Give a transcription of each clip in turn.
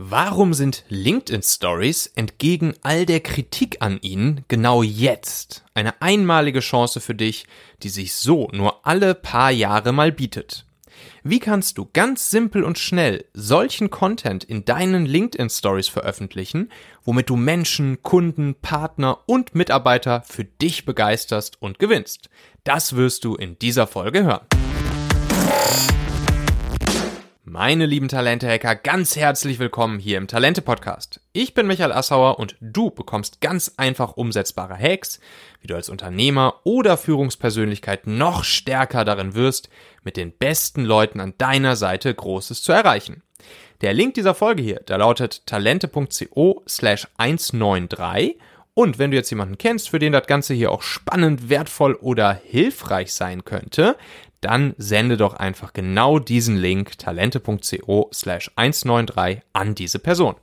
Warum sind LinkedIn Stories entgegen all der Kritik an ihnen genau jetzt eine einmalige Chance für dich, die sich so nur alle paar Jahre mal bietet? Wie kannst du ganz simpel und schnell solchen Content in deinen LinkedIn Stories veröffentlichen, womit du Menschen, Kunden, Partner und Mitarbeiter für dich begeisterst und gewinnst? Das wirst du in dieser Folge hören. Meine lieben Talente-Hacker, ganz herzlich willkommen hier im Talente-Podcast. Ich bin Michael Assauer und du bekommst ganz einfach umsetzbare Hacks, wie du als Unternehmer oder Führungspersönlichkeit noch stärker darin wirst, mit den besten Leuten an deiner Seite Großes zu erreichen. Der Link dieser Folge hier, der lautet talente.co slash 193 und wenn du jetzt jemanden kennst, für den das Ganze hier auch spannend, wertvoll oder hilfreich sein könnte, dann sende doch einfach genau diesen Link talente.co slash 193 an diese Person.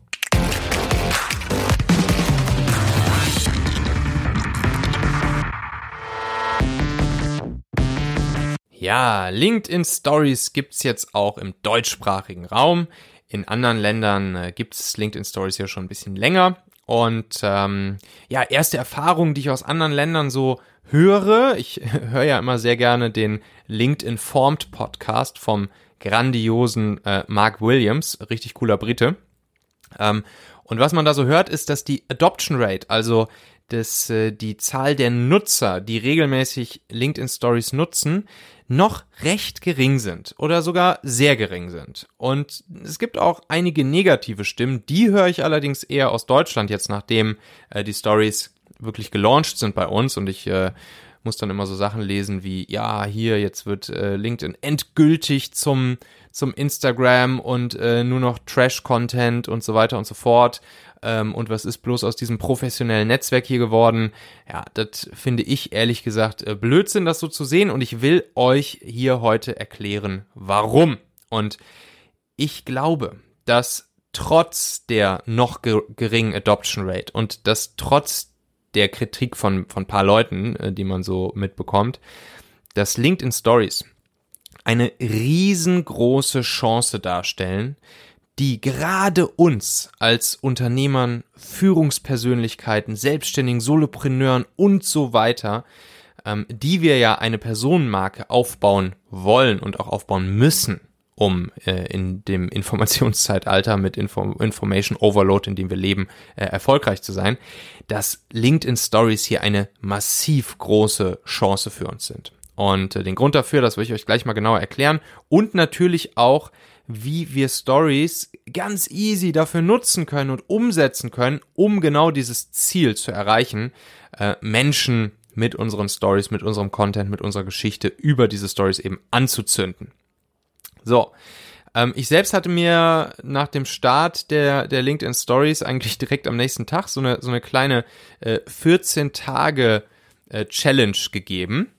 Ja, LinkedIn Stories gibt's jetzt auch im deutschsprachigen Raum. In anderen Ländern äh, gibt es LinkedIn Stories ja schon ein bisschen länger. Und ähm, ja, erste Erfahrungen, die ich aus anderen Ländern so höre. Ich höre ja immer sehr gerne den LinkedIn Formed Podcast vom grandiosen äh, Mark Williams, richtig cooler Brite. Ähm, und was man da so hört, ist, dass die Adoption Rate, also dass äh, die Zahl der Nutzer, die regelmäßig LinkedIn Stories nutzen, noch recht gering sind oder sogar sehr gering sind. Und es gibt auch einige negative Stimmen, die höre ich allerdings eher aus Deutschland jetzt, nachdem äh, die Stories wirklich gelauncht sind bei uns und ich äh, muss dann immer so Sachen lesen wie, ja, hier, jetzt wird äh, LinkedIn endgültig zum, zum Instagram und äh, nur noch Trash-Content und so weiter und so fort. Ähm, und was ist bloß aus diesem professionellen Netzwerk hier geworden? Ja, das finde ich ehrlich gesagt äh, Blödsinn, das so zu sehen. Und ich will euch hier heute erklären, warum. Und ich glaube, dass trotz der noch geringen Adoption Rate und dass trotz der Kritik von, von paar Leuten, äh, die man so mitbekommt, dass LinkedIn Stories eine riesengroße Chance darstellen, die gerade uns als Unternehmern, Führungspersönlichkeiten, Selbstständigen, Solopreneuren und so weiter, ähm, die wir ja eine Personenmarke aufbauen wollen und auch aufbauen müssen, um äh, in dem Informationszeitalter mit Info Information Overload, in dem wir leben, äh, erfolgreich zu sein, dass LinkedIn Stories hier eine massiv große Chance für uns sind. Und äh, den Grund dafür, das will ich euch gleich mal genauer erklären und natürlich auch, wie wir Stories ganz easy dafür nutzen können und umsetzen können, um genau dieses Ziel zu erreichen, äh, Menschen mit unseren Stories, mit unserem Content, mit unserer Geschichte über diese Stories eben anzuzünden. So. Ähm, ich selbst hatte mir nach dem Start der, der LinkedIn Stories eigentlich direkt am nächsten Tag so eine, so eine kleine äh, 14 Tage äh, Challenge gegeben.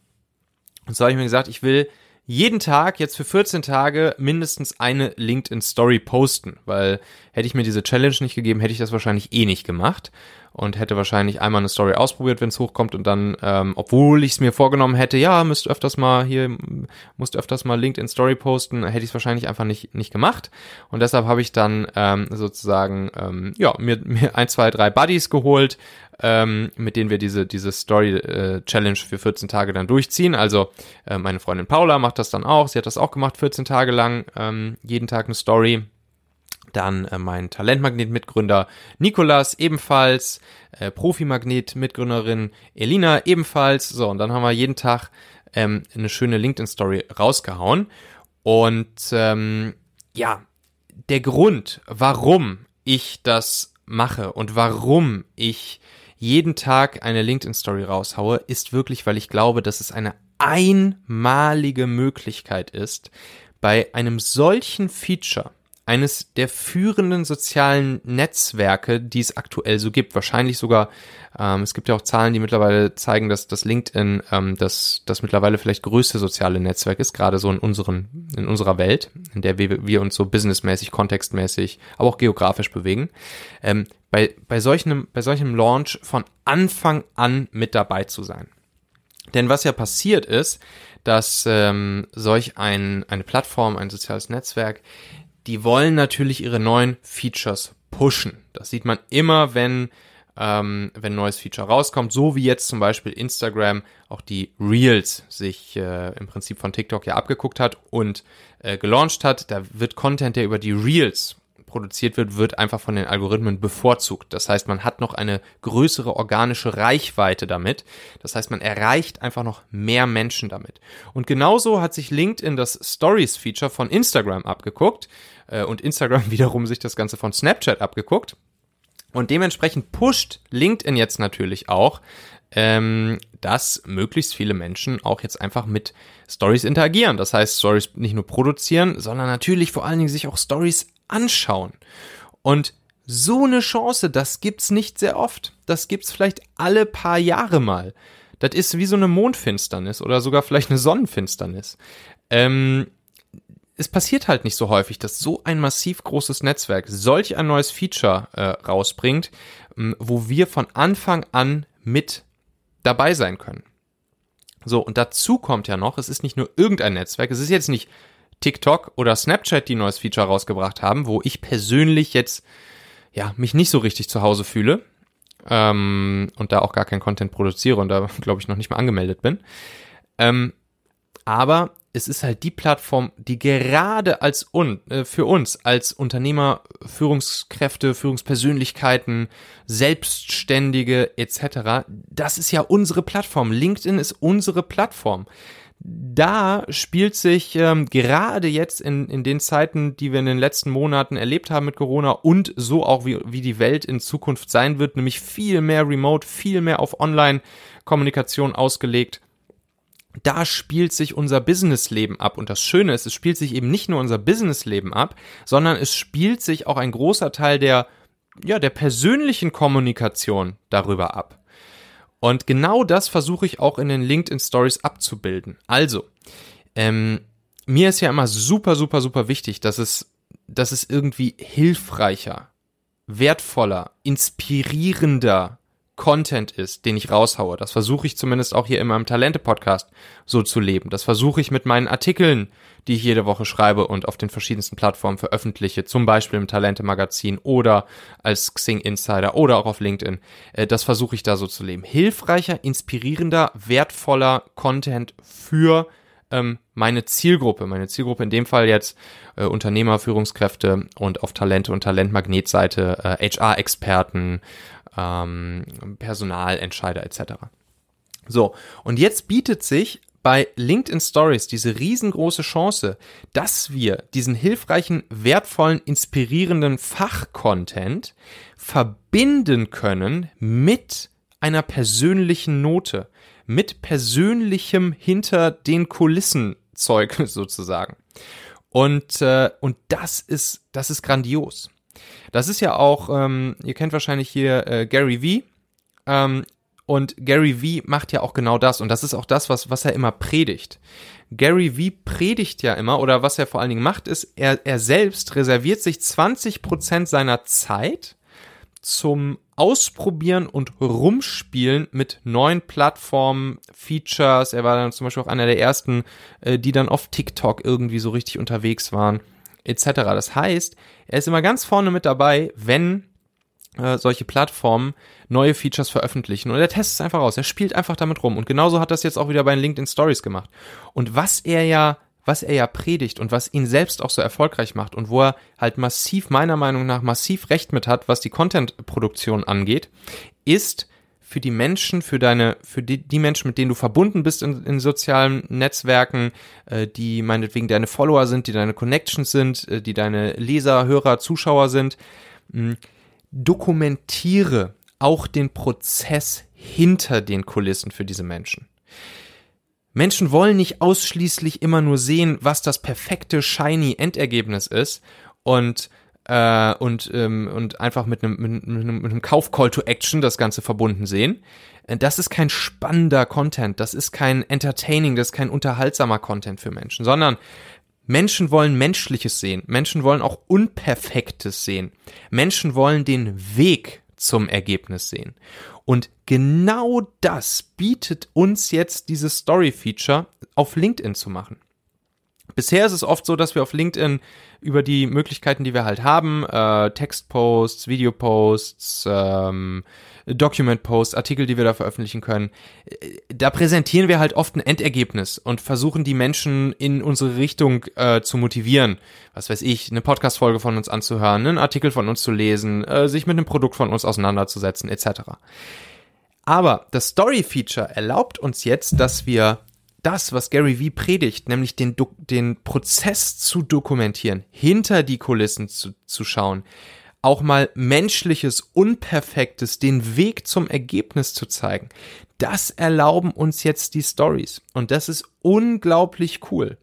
Und so habe ich mir gesagt, ich will jeden Tag jetzt für 14 Tage mindestens eine LinkedIn Story posten, weil hätte ich mir diese Challenge nicht gegeben, hätte ich das wahrscheinlich eh nicht gemacht und hätte wahrscheinlich einmal eine Story ausprobiert, wenn es hochkommt und dann, ähm, obwohl ich es mir vorgenommen hätte, ja, müsst öfters mal hier, musst öfters mal LinkedIn Story posten, hätte ich es wahrscheinlich einfach nicht nicht gemacht. Und deshalb habe ich dann ähm, sozusagen ähm, ja mir mir ein zwei drei Buddies geholt, ähm, mit denen wir diese diese Story äh, Challenge für 14 Tage dann durchziehen. Also äh, meine Freundin Paula macht das dann auch, sie hat das auch gemacht 14 Tage lang, ähm, jeden Tag eine Story dann äh, mein Talentmagnet-Mitgründer Nikolas ebenfalls, äh, Profi-Magnet-Mitgründerin Elina ebenfalls. So, und dann haben wir jeden Tag ähm, eine schöne LinkedIn-Story rausgehauen. Und ähm, ja, der Grund, warum ich das mache und warum ich jeden Tag eine LinkedIn-Story raushaue, ist wirklich, weil ich glaube, dass es eine einmalige Möglichkeit ist, bei einem solchen Feature eines der führenden sozialen Netzwerke, die es aktuell so gibt. Wahrscheinlich sogar, ähm, es gibt ja auch Zahlen, die mittlerweile zeigen, dass das LinkedIn ähm, das, das mittlerweile vielleicht größte soziale Netzwerk ist, gerade so in unseren, in unserer Welt, in der wir, wir uns so businessmäßig, kontextmäßig, aber auch geografisch bewegen. Ähm, bei, bei, solchen, bei solchem Launch von Anfang an mit dabei zu sein. Denn was ja passiert ist, dass ähm, solch ein, eine Plattform, ein soziales Netzwerk die wollen natürlich ihre neuen Features pushen. Das sieht man immer, wenn ähm, wenn ein neues Feature rauskommt, so wie jetzt zum Beispiel Instagram auch die Reels sich äh, im Prinzip von TikTok ja abgeguckt hat und äh, gelauncht hat. Da wird Content, der über die Reels produziert wird, wird einfach von den Algorithmen bevorzugt. Das heißt, man hat noch eine größere organische Reichweite damit. Das heißt, man erreicht einfach noch mehr Menschen damit. Und genauso hat sich LinkedIn das Stories-Feature von Instagram abgeguckt äh, und Instagram wiederum sich das Ganze von Snapchat abgeguckt. Und dementsprechend pusht LinkedIn jetzt natürlich auch, ähm, dass möglichst viele Menschen auch jetzt einfach mit Stories interagieren. Das heißt, Stories nicht nur produzieren, sondern natürlich vor allen Dingen sich auch Stories anschauen. Und so eine Chance, das gibt's nicht sehr oft. Das gibt's vielleicht alle paar Jahre mal. Das ist wie so eine Mondfinsternis oder sogar vielleicht eine Sonnenfinsternis. Ähm, es passiert halt nicht so häufig, dass so ein massiv großes Netzwerk solch ein neues Feature äh, rausbringt, ähm, wo wir von Anfang an mit dabei sein können. So, und dazu kommt ja noch, es ist nicht nur irgendein Netzwerk, es ist jetzt nicht TikTok oder Snapchat, die neues Feature rausgebracht haben, wo ich persönlich jetzt ja mich nicht so richtig zu Hause fühle ähm, und da auch gar keinen Content produziere und da glaube ich noch nicht mal angemeldet bin. Ähm, aber es ist halt die Plattform, die gerade als un, äh, für uns als Unternehmer, Führungskräfte, Führungspersönlichkeiten, Selbstständige etc. Das ist ja unsere Plattform. LinkedIn ist unsere Plattform. Da spielt sich ähm, gerade jetzt in, in den Zeiten, die wir in den letzten Monaten erlebt haben mit Corona und so auch wie, wie die Welt in Zukunft sein wird, nämlich viel mehr remote, viel mehr auf Online-Kommunikation ausgelegt da spielt sich unser Businessleben ab. Und das Schöne ist, es spielt sich eben nicht nur unser Businessleben ab, sondern es spielt sich auch ein großer Teil der, ja, der persönlichen Kommunikation darüber ab. Und genau das versuche ich auch in den LinkedIn Stories abzubilden. Also, ähm, mir ist ja immer super, super, super wichtig, dass es, dass es irgendwie hilfreicher, wertvoller, inspirierender Content ist, den ich raushaue. Das versuche ich zumindest auch hier in meinem Talente-Podcast so zu leben. Das versuche ich mit meinen Artikeln, die ich jede Woche schreibe und auf den verschiedensten Plattformen veröffentliche, zum Beispiel im Talente-Magazin oder als Xing Insider oder auch auf LinkedIn. Äh, das versuche ich da so zu leben. Hilfreicher, inspirierender, wertvoller Content für ähm, meine Zielgruppe. Meine Zielgruppe in dem Fall jetzt äh, Unternehmer, Führungskräfte und auf Talente und Talentmagnetseite äh, HR-Experten, ähm, Personalentscheider etc. So, und jetzt bietet sich bei LinkedIn Stories diese riesengroße Chance, dass wir diesen hilfreichen, wertvollen, inspirierenden Fachcontent verbinden können mit einer persönlichen Note, mit persönlichem hinter den Kulissen Zeug sozusagen. Und, äh, und das ist, das ist grandios. Das ist ja auch, ähm, ihr kennt wahrscheinlich hier äh, Gary Vee. Ähm, und Gary Vee macht ja auch genau das. Und das ist auch das, was, was er immer predigt. Gary Vee predigt ja immer, oder was er vor allen Dingen macht, ist, er, er selbst reserviert sich 20% seiner Zeit zum Ausprobieren und Rumspielen mit neuen Plattformen, Features. Er war dann zum Beispiel auch einer der ersten, äh, die dann auf TikTok irgendwie so richtig unterwegs waren etc. Das heißt, er ist immer ganz vorne mit dabei, wenn äh, solche Plattformen neue Features veröffentlichen und er testet es einfach aus. Er spielt einfach damit rum und genauso hat das jetzt auch wieder bei den LinkedIn Stories gemacht. Und was er ja was er ja predigt und was ihn selbst auch so erfolgreich macht und wo er halt massiv, meiner Meinung nach, massiv recht mit hat, was die Content-Produktion angeht, ist, für die Menschen, für deine, für die, die Menschen, mit denen du verbunden bist in, in sozialen Netzwerken, äh, die meinetwegen deine Follower sind, die deine Connections sind, äh, die deine Leser, Hörer, Zuschauer sind, mh, hm, dokumentiere auch den Prozess hinter den Kulissen für diese Menschen. Menschen wollen nicht ausschließlich immer nur sehen, was das perfekte, shiny Endergebnis ist und äh, und, ähm, und einfach mit einem, mit, einem, mit einem Kauf-Call to Action das Ganze verbunden sehen. Äh, das ist kein spannender Content, das ist kein entertaining, das ist kein unterhaltsamer Content für Menschen, sondern Menschen wollen Menschliches sehen. Menschen wollen auch Unperfektes sehen. Menschen wollen den Weg zum Ergebnis sehen. Und genau das bietet uns jetzt dieses Story-Feature auf LinkedIn zu machen. Bisher ist es oft so, dass wir auf LinkedIn über die Möglichkeiten, die wir halt haben, äh, Textposts, Videoposts, ähm, Document-Posts, Artikel, die wir da veröffentlichen können, äh, da präsentieren wir halt oft ein Endergebnis und versuchen die Menschen in unsere Richtung äh, zu motivieren. Was weiß ich, eine Podcast-Folge von uns anzuhören, einen Artikel von uns zu lesen, äh, sich mit einem Produkt von uns auseinanderzusetzen, etc. Aber das Story-Feature erlaubt uns jetzt, dass wir das, was Gary Vee predigt, nämlich den, den Prozess zu dokumentieren, hinter die Kulissen zu, zu schauen, auch mal menschliches, unperfektes, den Weg zum Ergebnis zu zeigen. Das erlauben uns jetzt die Stories und das ist unglaublich cool.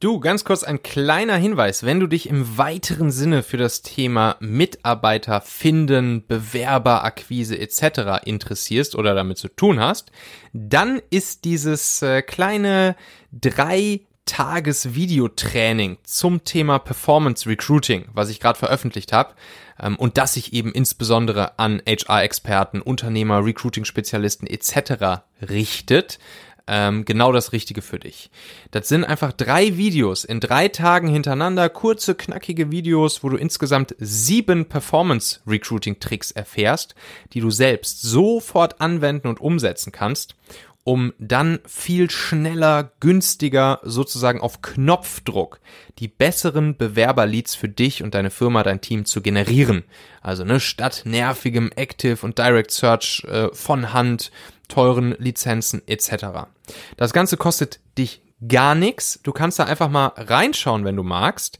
Du, ganz kurz ein kleiner Hinweis, wenn du dich im weiteren Sinne für das Thema Mitarbeiter finden, Bewerberakquise etc. interessierst oder damit zu tun hast, dann ist dieses äh, kleine drei Tages-Videotraining zum Thema Performance Recruiting, was ich gerade veröffentlicht habe ähm, und das sich eben insbesondere an HR-Experten, Unternehmer, Recruiting-Spezialisten etc. richtet, ähm, genau das Richtige für dich. Das sind einfach drei Videos in drei Tagen hintereinander, kurze, knackige Videos, wo du insgesamt sieben Performance-Recruiting-Tricks erfährst, die du selbst sofort anwenden und umsetzen kannst um dann viel schneller, günstiger, sozusagen auf Knopfdruck die besseren Bewerberleads für dich und deine Firma, dein Team zu generieren. Also ne, statt nervigem Active und Direct Search äh, von Hand, teuren Lizenzen etc. Das Ganze kostet dich gar nichts. Du kannst da einfach mal reinschauen, wenn du magst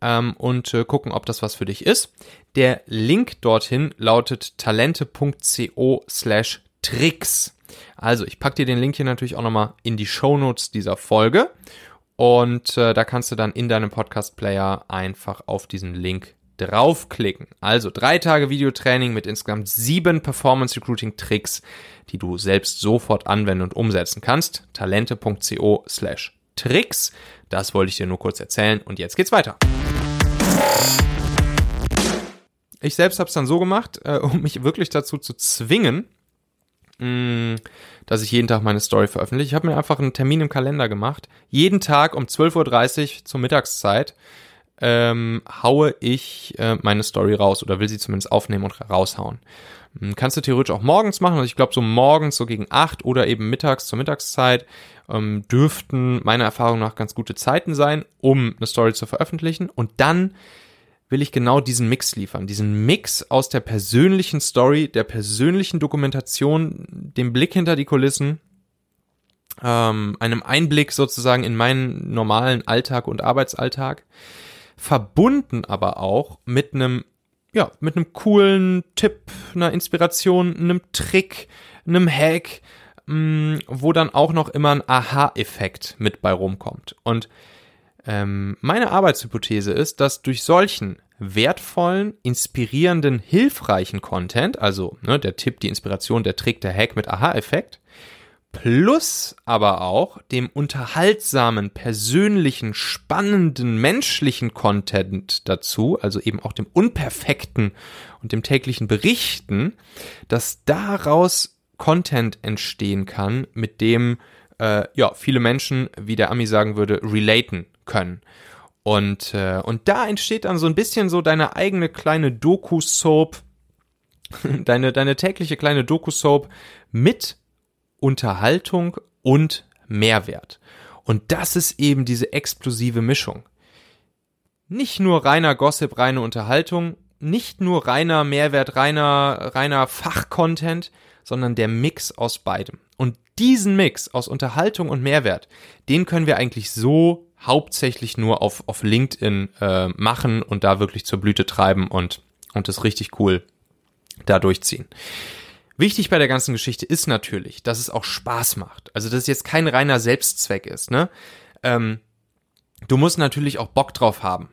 ähm, und äh, gucken, ob das was für dich ist. Der Link dorthin lautet talente.co slash tricks. Also, ich packe dir den Link hier natürlich auch nochmal in die Show Notes dieser Folge. Und äh, da kannst du dann in deinem Podcast-Player einfach auf diesen Link draufklicken. Also drei Tage Videotraining mit insgesamt sieben Performance Recruiting Tricks, die du selbst sofort anwenden und umsetzen kannst. Talente.co slash Tricks. Das wollte ich dir nur kurz erzählen und jetzt geht's weiter. Ich selbst habe es dann so gemacht, äh, um mich wirklich dazu zu zwingen, mh, dass ich jeden Tag meine Story veröffentliche. Ich habe mir einfach einen Termin im Kalender gemacht. Jeden Tag um 12.30 Uhr zur Mittagszeit ähm, haue ich äh, meine Story raus oder will sie zumindest aufnehmen und raushauen. Hm, kannst du theoretisch auch morgens machen. Also ich glaube, so morgens, so gegen acht oder eben mittags zur Mittagszeit ähm, dürften meiner Erfahrung nach ganz gute Zeiten sein, um eine Story zu veröffentlichen. Und dann will ich genau diesen Mix liefern. Diesen Mix aus der persönlichen Story, der persönlichen Dokumentation, dem Blick hinter die Kulissen, ähm, einem Einblick sozusagen in meinen normalen Alltag und Arbeitsalltag, verbunden aber auch mit einem, ja, mit einem coolen Tipp, einer Inspiration, einem Trick, einem Hack, mh, mm, wo dann auch noch immer ein Aha-Effekt mit bei rumkommt. Und ähm, meine Arbeitshypothese ist, dass durch solchen wertvollen, inspirierenden, hilfreichen Content, also ne, der Tipp, die Inspiration, der Trick, der Hack mit Aha-Effekt, plus aber auch dem unterhaltsamen, persönlichen, spannenden, menschlichen Content dazu, also eben auch dem unperfekten und dem täglichen Berichten, dass daraus Content entstehen kann, mit dem äh, ja viele Menschen, wie der Ami sagen würde, relaten können. Und, äh, und da entsteht dann so ein bisschen so deine eigene kleine Doku-Soap, deine, deine tägliche kleine Doku-Soap mit Unterhaltung und Mehrwert. Und das ist eben diese explosive Mischung. Nicht nur reiner Gossip, reine Unterhaltung, nicht nur reiner Mehrwert, reiner, reiner Fachcontent, sondern der Mix aus beidem. Und diesen Mix aus Unterhaltung und Mehrwert, den können wir eigentlich so hauptsächlich nur auf, auf LinkedIn äh, machen und da wirklich zur Blüte treiben und, und das richtig cool da durchziehen. Wichtig bei der ganzen Geschichte ist natürlich, dass es auch Spaß macht. Also, dass es jetzt kein reiner Selbstzweck ist, ne? Ähm, du musst natürlich auch Bock drauf haben,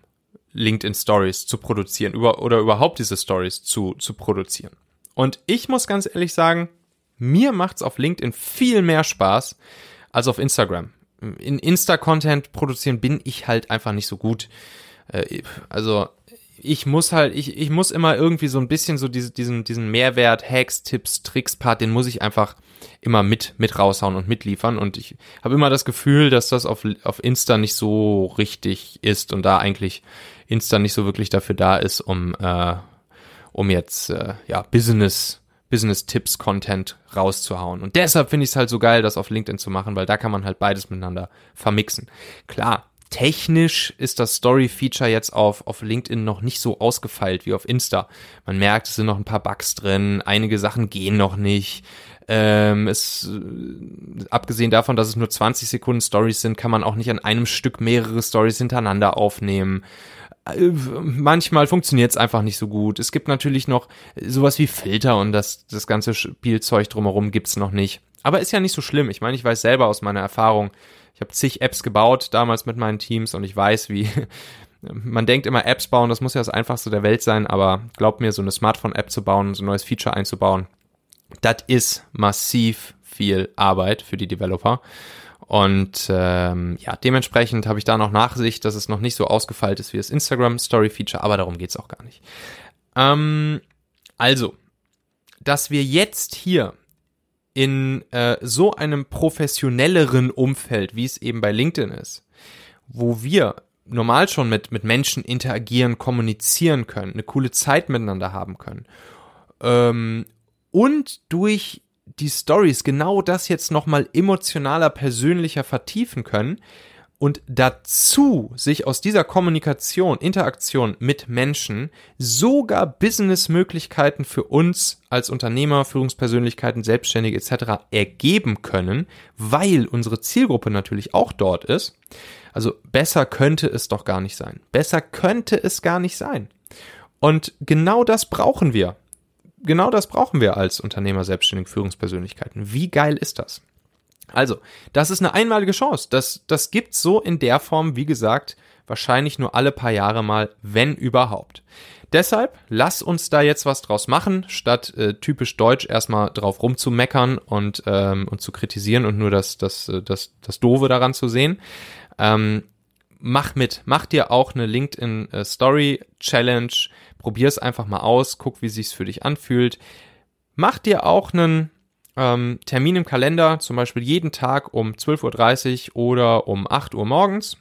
LinkedIn Stories zu produzieren über, oder überhaupt diese Stories zu, zu produzieren. Und ich muss ganz ehrlich sagen, mir macht's auf LinkedIn viel mehr Spaß als auf Instagram in Insta-Content produzieren bin ich halt einfach nicht so gut. Äh, also ich muss halt, ich, ich muss immer irgendwie so ein bisschen so diese, diesen, diesen Mehrwert, Hacks, Tipps, Tricks Part, den muss ich einfach immer mit, mit raushauen und mitliefern. Und ich habe immer das Gefühl, dass das auf, auf Insta nicht so richtig ist und da eigentlich Insta nicht so wirklich dafür da ist, um, äh, um jetzt, äh, ja, Business, Business-Tipps-Content rauszuhauen. Und deshalb finde ich es halt so geil, das auf LinkedIn zu machen, weil da kann man halt beides miteinander vermixen. Klar, technisch ist das Story-Feature jetzt auf, auf LinkedIn noch nicht so ausgefeilt wie auf Insta. Man merkt, es sind noch ein paar Bugs drin, einige Sachen gehen noch nicht. Ähm, es, äh, abgesehen davon, dass es nur 20 Sekunden Stories sind, kann man auch nicht an einem Stück mehrere Stories hintereinander aufnehmen. Äh, manchmal funktioniert es einfach nicht so gut. Es gibt natürlich noch sowas wie Filter und das, das ganze Spielzeug drumherum gibt's noch nicht. Aber ist ja nicht so schlimm. Ich meine, ich weiß selber aus meiner Erfahrung, ich habe zig Apps gebaut damals mit meinen Teams und ich weiß, wie man denkt immer Apps bauen, das muss ja das einfachste der Welt sein, aber glaubt mir, so eine Smartphone-App zu bauen, so ein neues Feature einzubauen, das ist massiv viel Arbeit für die Developer. Und ähm, ja, dementsprechend habe ich da noch Nachsicht, dass es noch nicht so ausgefeilt ist wie das Instagram Story Feature, aber darum geht's auch gar nicht. Ähm, also, dass wir jetzt hier in äh, so einem professionelleren Umfeld, wie es eben bei LinkedIn ist, wo wir normal schon mit, mit Menschen interagieren, kommunizieren können, eine coole Zeit miteinander haben können ähm, und durch die Stories genau das jetzt nochmal emotionaler, persönlicher vertiefen können, und dazu sich aus dieser Kommunikation, Interaktion mit Menschen sogar Businessmöglichkeiten für uns als Unternehmer, Führungspersönlichkeiten, Selbstständige etc. ergeben können, weil unsere Zielgruppe natürlich auch dort ist. Also besser könnte es doch gar nicht sein. Besser könnte es gar nicht sein. Und genau das brauchen wir. Genau das brauchen wir als Unternehmer, Selbstständige, Führungspersönlichkeiten. Wie geil ist das? Also, das ist eine einmalige Chance. Das, das gibt's so in der Form, wie gesagt, wahrscheinlich nur alle paar Jahre mal, wenn überhaupt. Deshalb lass uns da jetzt was draus machen, statt äh, typisch deutsch erstmal drauf rumzumeckern und, ähm, und zu kritisieren und nur das, das, äh, das, das Doofe daran zu sehen. Ähm, mach mit, mach dir auch eine LinkedIn äh, Story Challenge, probier es einfach mal aus, guck, wie sich's für dich anfühlt. Mach dir auch einen ähm, Termin im Kalender, zum Beispiel jeden Tag um 12.30 Uhr oder um 8 Uhr morgens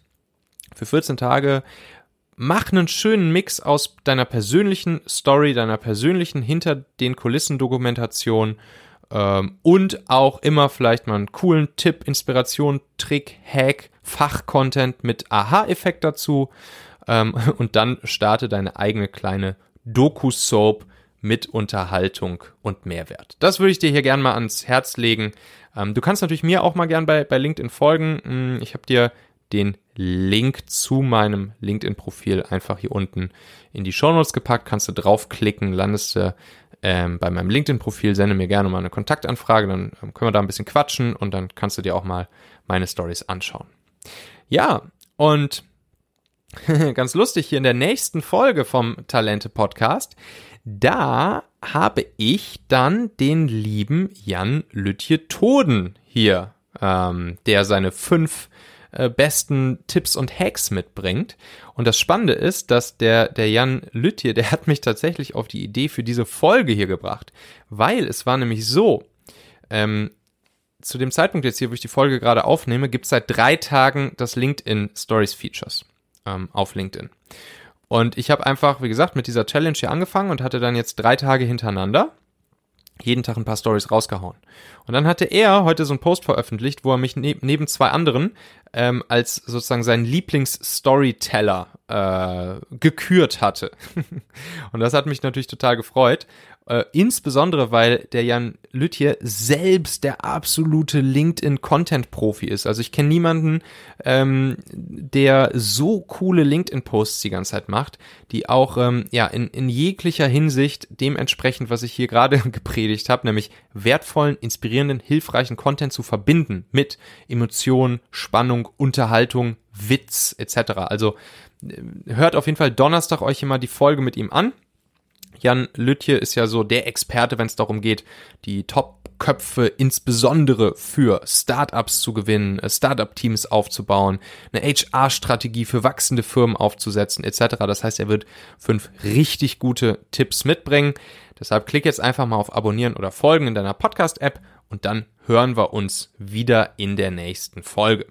für 14 Tage. Mach einen schönen Mix aus deiner persönlichen Story, deiner persönlichen hinter den Kulissen Dokumentation ähm, und auch immer vielleicht mal einen coolen Tipp, Inspiration, Trick, Hack, Fachcontent mit Aha-Effekt dazu ähm, und dann starte deine eigene kleine Doku-Soap mit Unterhaltung und Mehrwert. Das würde ich dir hier gerne mal ans Herz legen. Ähm, du kannst natürlich mir auch mal gern bei, bei LinkedIn folgen. Hm, ich habe dir den Link zu meinem LinkedIn-Profil einfach hier unten in die Show Notes gepackt. Kannst du draufklicken, landest du ähm, bei meinem LinkedIn-Profil, sende mir gerne mal eine Kontaktanfrage, dann ähm, können wir da ein bisschen quatschen und dann kannst du dir auch mal meine Stories anschauen. Ja, und ganz lustig, hier in der nächsten Folge vom Talente Podcast da habe ich dann den lieben Jan Lütje Toden hier, ähm, der seine fünf äh, besten Tipps und Hacks mitbringt. Und das Spannende ist, dass der, der Jan Lütje, der hat mich tatsächlich auf die Idee für diese Folge hier gebracht. Weil es war nämlich so, ähm, zu dem Zeitpunkt jetzt hier, wo ich die Folge gerade aufnehme, gibt es seit drei Tagen das LinkedIn Stories Features ähm, auf LinkedIn. Und ich habe einfach, wie gesagt, mit dieser Challenge hier angefangen und hatte dann jetzt drei Tage hintereinander jeden Tag ein paar Stories rausgehauen. Und dann hatte er heute so einen Post veröffentlicht, wo er mich ne neben zwei anderen ähm, als sozusagen seinen Lieblings-Storyteller äh, gekürt hatte. und das hat mich natürlich total gefreut. Äh, insbesondere, weil der Jan Lütje selbst der absolute LinkedIn-Content-Profi ist. Also ich kenne niemanden, ähm, der so coole LinkedIn-Posts die ganze Zeit macht, die auch ähm, ja in, in jeglicher Hinsicht dementsprechend, was ich hier gerade gepredigt habe, nämlich wertvollen, inspirierenden, hilfreichen Content zu verbinden mit Emotionen, Spannung, Unterhaltung, Witz etc. Also äh, hört auf jeden Fall Donnerstag euch immer die Folge mit ihm an Jan Lütje ist ja so der Experte, wenn es darum geht, die Top-Köpfe insbesondere für Startups zu gewinnen, äh, Startup-Teams aufzubauen, eine HR-Strategie für wachsende Firmen aufzusetzen, etc. Das heißt, er wird fünf richtig gute Tipps mitbringen. Deshalb klick jetzt einfach mal auf Abonnieren oder Folgen in deiner Podcast-App und dann hören wir uns wieder in der nächsten Folge.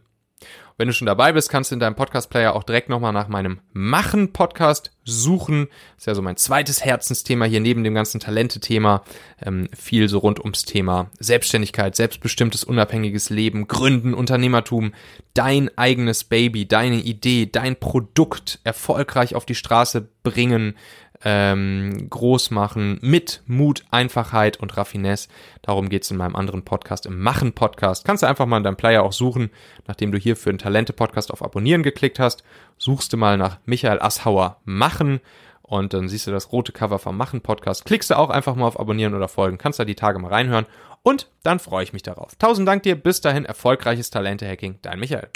Wenn du schon dabei bist, kannst du in deinem Podcast-Player auch direkt nochmal nach meinem Machen-Podcast suchen. Das ist ja so mein zweites Herzensthema hier neben dem ganzen Talente-Thema. Ähm, viel so rund ums Thema Selbstständigkeit, selbstbestimmtes, unabhängiges Leben, Gründen, Unternehmertum, dein eigenes Baby, deine Idee, dein Produkt erfolgreich auf die Straße bringen, ähm, groß machen mit Mut, Einfachheit und Raffinesse. Darum geht's in meinem anderen Podcast, im Machen-Podcast. Kannst du einfach mal in deinem Player auch suchen, nachdem du hier für den Talente-Podcast auf Abonnieren geklickt hast. Suchst du mal nach Michael Asshauer Machen und dann siehst du das rote Cover vom Machen-Podcast. Klickst du auch einfach mal auf Abonnieren oder Folgen, kannst da die Tage mal reinhören und dann freue ich mich darauf. Tausend Dank dir, bis dahin erfolgreiches Talente-Hacking, dein Michael.